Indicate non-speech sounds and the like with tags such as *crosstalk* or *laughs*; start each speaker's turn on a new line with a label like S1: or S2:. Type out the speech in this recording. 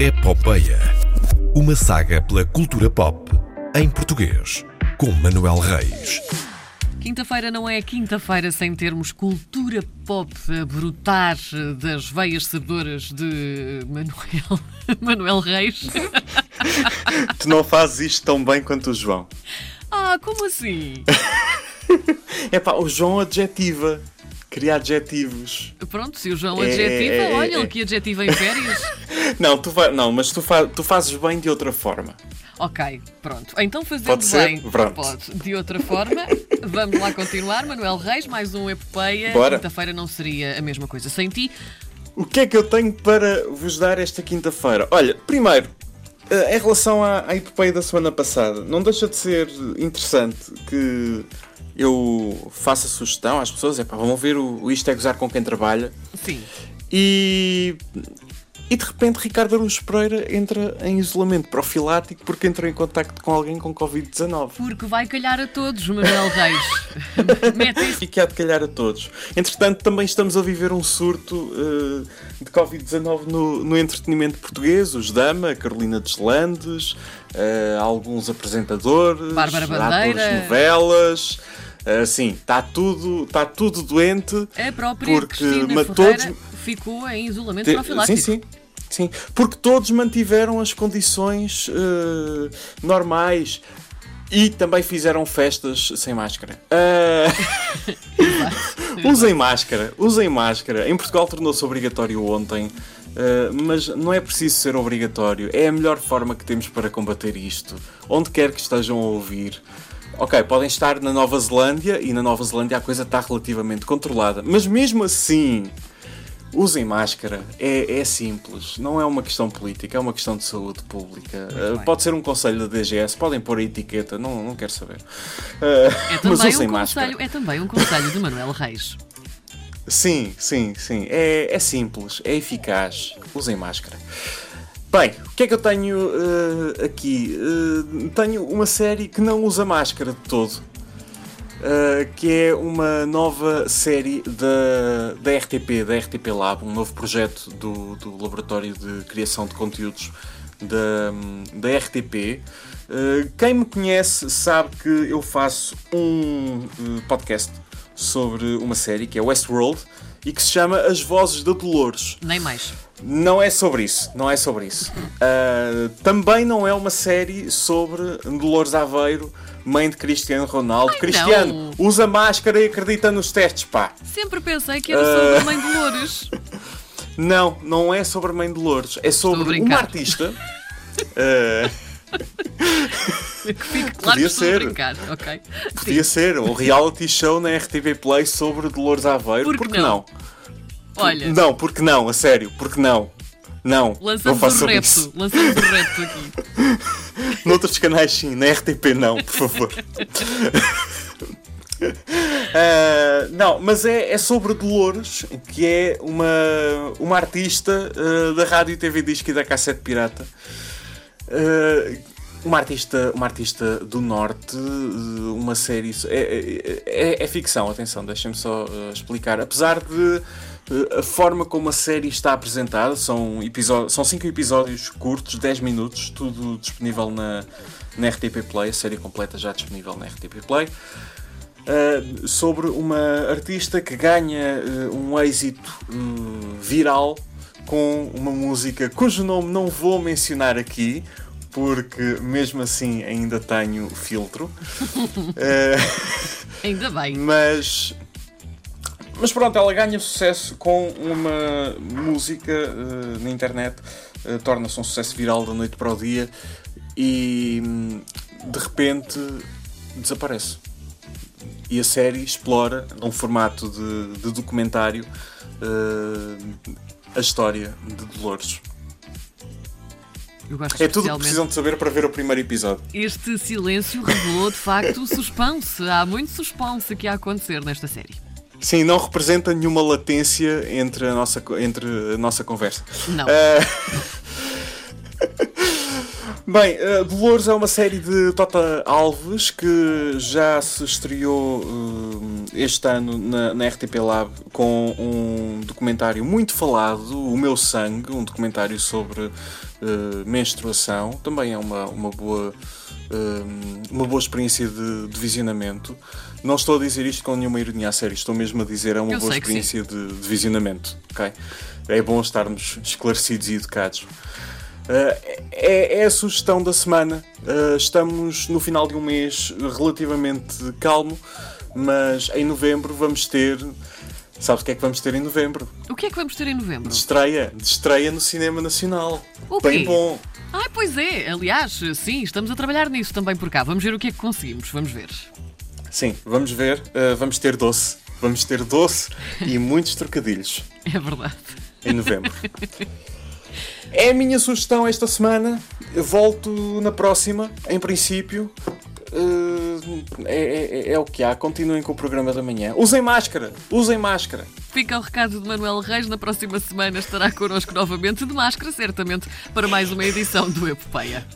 S1: Epopeia. Uma saga pela cultura pop em português, com Manuel Reis.
S2: Quinta-feira não é quinta-feira sem termos cultura pop a brotar das veias sabedoras de Manuel, *laughs* Manuel Reis. *laughs*
S3: Tu não fazes isto tão bem quanto o João.
S2: Ah, como assim? *laughs*
S3: É pá, o João adjetiva. Cria adjetivos.
S2: Pronto, se o João
S3: É,
S2: adjetiva,
S3: é, é,
S2: olha,
S3: é.
S2: ele que adjetiva em férias.
S3: Não, tu não mas tu, fa- tu fazes bem de outra forma.
S2: Ok, pronto. Então fazendo
S3: Pode ser?
S2: bem,
S3: Pronto.
S2: pode. De outra forma, *laughs* vamos lá continuar. Manuel Reis, mais um Epopeia. Quinta-feira não seria a mesma coisa sem ti.
S3: O que é que eu tenho para vos dar esta quinta-feira? Olha, primeiro, eh, em relação à, à epopeia da semana passada, não deixa de ser interessante que eu faça sugestão às pessoas, é pá, vão ver o, o Isto é Gozar com quem trabalha
S2: Sim.
S3: e, e de repente Ricardo Araújo Pereira entra em isolamento profilático porque entrou em contacto com alguém com Covid-19.
S2: Porque vai calhar a todos, Manuel Reis. *laughs* Mete isso.
S3: E que há de calhar a todos. Entretanto, também estamos a viver um surto eh, de Covid-19 no, no entretenimento português. Os Dama, a Carolina Deslandes, eh, alguns apresentadores,
S2: Bárbara
S3: atores
S2: Bandeira.
S3: novelas. Eh, sim, está tudo, tá tudo doente.
S2: A própria
S3: Porque
S2: Cristina
S3: ma-
S2: Ferreira
S3: todos-
S2: ficou em isolamento
S3: Te-
S2: profilático.
S3: Sim, sim. Sim, porque todos mantiveram as condições eh, normais e também fizeram festas sem máscara. Ah, *laughs* usem máscara, usem máscara. Em Portugal tornou-se obrigatório ontem, eh, mas não é preciso ser obrigatório. É a melhor forma que temos para combater isto. Onde quer que estejam a ouvir. Ok, podem estar na Nova Zelândia e na Nova Zelândia a coisa está relativamente controlada, mas mesmo assim. Usem máscara, é, é simples, não é uma questão política, é uma questão de saúde pública. Uh, pode ser um conselho da DGS, podem pôr a etiqueta, não, não quero saber. Uh,
S2: É *laughs*
S3: mas usem
S2: um
S3: máscara.
S2: conselho, é também um conselho de Manuel Reis.
S3: Sim, sim, sim. É, é simples, é eficaz. Usem máscara. Bem, o que é que eu tenho eh, aqui? Eh, tenho uma série que não usa máscara de todo. Eh, que é uma nova série da, da RTP, da RTP Lab, um novo projeto do, do Laboratório de Criação de Conteúdos da, da RTP. Eh, quem me conhece sabe que eu faço um eh, podcast sobre uma série que é Westworld e que se chama As Vozes da Dolores.
S2: Nem mais.
S3: Não é sobre isso, não é sobre isso. *laughs* Ah, também não é uma série sobre Dolores Aveiro, mãe de Cristiano Ronaldo. Cristiano,
S2: não.
S3: usa máscara e acredita nos testes, pá.
S2: Sempre pensei que era sobre a mãe de Loures. *laughs*
S3: Não, não é sobre a mãe de Dolores, é sobre uma artista. *laughs* ah, *laughs*
S2: Que fique claro
S3: Podia
S2: que
S3: ser.
S2: brincar, ok?
S3: podia ser um reality show na RTP Play sobre Dolores Aveiro.
S2: Por que
S3: porque
S2: não?
S3: não?
S2: Olha,
S3: Não, porque não, a sério, porque não? Não, não
S2: lançamos
S3: façam
S2: o
S3: isso.
S2: repto. Lançamos o repto aqui. *laughs*
S3: Noutros canais sim, na RTP não, por favor. *laughs* Ah, não, mas é, é sobre Dolores, que é uma, uma artista ah, da Rádio TV Disco e da Cassete Pirata. Ah, uma artista, uma artista do Norte, ah, uma série. É, é- é- é ficção, atenção, deixem-me só ah, explicar. Apesar de ah, a forma como a série está apresentada, são, episó- são cinco episódios curtos, 10 minutos, tudo disponível na, na RTP Play, a série completa já disponível na RTP Play. Uh, sobre uma artista que ganha uh, um êxito uh, viral com uma música cujo nome não vou mencionar aqui, porque mesmo assim ainda tenho filtro. Uh, *laughs*
S2: Ainda bem.
S3: mas. Mas pronto, ela ganha sucesso com uma música eh, na internet, eh, torna-se um sucesso viral da noite para o dia e hum, de repente desaparece. E a série explora, num formato de, de documentário, a história de Dolores. É tudo o que precisam de saber para ver o primeiro episódio.
S2: Este silêncio revelou de facto suspense. Há muito suspense aqui a acontecer nesta série.
S3: Sim, não representa nenhuma latência entre a nossa, entre a nossa conversa.
S2: Não.
S3: Ah, *laughs* Bem, uh, Dolores é uma série de Tota Alves que já se estreou uh, este ano na, na, RTP Lab com um documentário muito falado, O Meu Sangue, um documentário sobre uh, menstruação. Também é uma, uma boa. uma boa experiência de, de, visionamento. Não estou a dizer isto com nenhuma ironia a sério, estou mesmo a dizer é uma Eu boa experiência de, de visionamento. Okay? É bom estarmos esclarecidos e educados. Uh, é, é, a sugestão da semana. Uh, estamos no final de um mês relativamente calmo, mas em novembro vamos ter. Sabes o que é que vamos ter em novembro?
S2: O que é que vamos ter em novembro?
S3: De estreia, de estreia no cinema nacional.
S2: O Bem bom. Ah, pois é. Aliás, sim, estamos a trabalhar nisso também por cá. Vamos ver o que é que conseguimos. Vamos ver.
S3: Sim, vamos ver. Uh, vamos ter doce. Vamos ter doce e muitos trocadilhos. *laughs*
S2: É verdade.
S3: Em novembro. *laughs* É a minha sugestão esta semana. Eu volto na próxima, em princípio. Uh, é, é, é, o que há. Continuem com o programa da manhã. Usem máscara! Usem máscara!
S2: Fica o recado de Manuel Reis. Na próxima semana estará connosco novamente, de máscara, certamente, para mais uma edição do Epopeia.